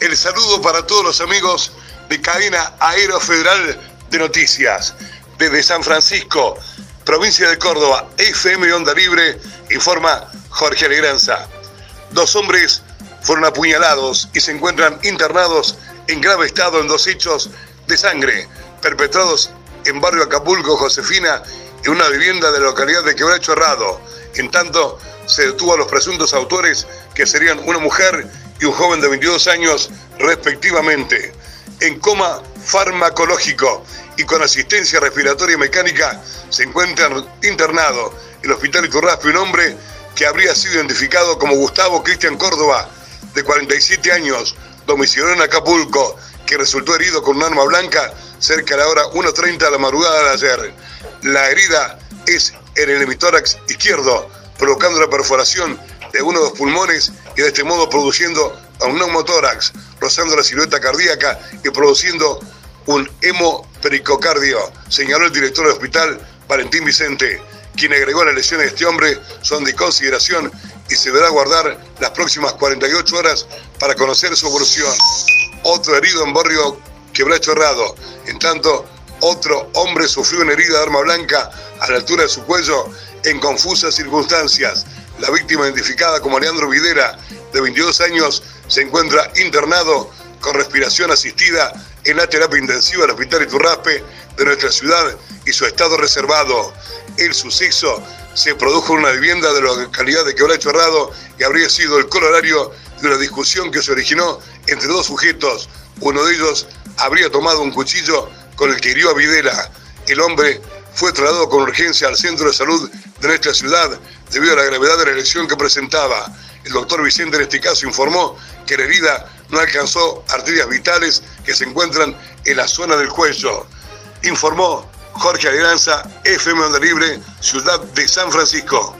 el saludo para todos los amigos de Cadena Aero Federal de Noticias. Desde San Francisco, provincia de Córdoba, FM Onda Libre, informa Jorge Alegranza. Dos hombres fueron apuñalados y se encuentran internados en grave estado en dos hechos de sangre perpetrados en barrio Acapulco, Josefina, en una vivienda de la localidad de Quebracho Herrado. En tanto, se detuvo a los presuntos autores, que serían una mujer y un joven de 22 años respectivamente, en coma farmacológico y con asistencia respiratoria mecánica, se encuentran internado en el hospital Iturraspe un hombre que habría sido identificado como Gustavo Cristian Córdoba, de 47 años, domiciliado en Acapulco, que resultó herido con un arma blanca cerca de la hora 1.30 de la madrugada de ayer. La herida es en el hemitórax izquierdo, provocando la perforación de uno de los pulmones y de este modo produciendo un neumotórax, rozando la silueta cardíaca y produciendo un hemopericocardio, señaló el director del hospital, Valentín Vicente, quien agregó las lesiones de este hombre son de consideración y se deberá guardar las próximas 48 horas para conocer su evolución. Otro herido en barrio Quebracho Herrado. En tanto, otro hombre sufrió una herida de arma blanca a la altura de su cuello en confusas circunstancias. La víctima, identificada como Leandro Videra, de 22 años, se encuentra internado con respiración asistida en la terapia intensiva del Hospital Iturraspe de nuestra ciudad y su estado reservado. El suceso se produjo en una vivienda de la localidad de Quebracho Herrado y habría sido el colorario de una discusión que se originó entre dos sujetos. Uno de ellos habría tomado un cuchillo con el que hirió a Videla. El hombre fue trasladado con urgencia al centro de salud de nuestra ciudad debido a la gravedad de la lesión que presentaba. El doctor Vicente en este caso informó que la herida no alcanzó arterias vitales que se encuentran en la zona del cuello. Informó Jorge Alegranza, FM Onda Libre, Ciudad de San Francisco.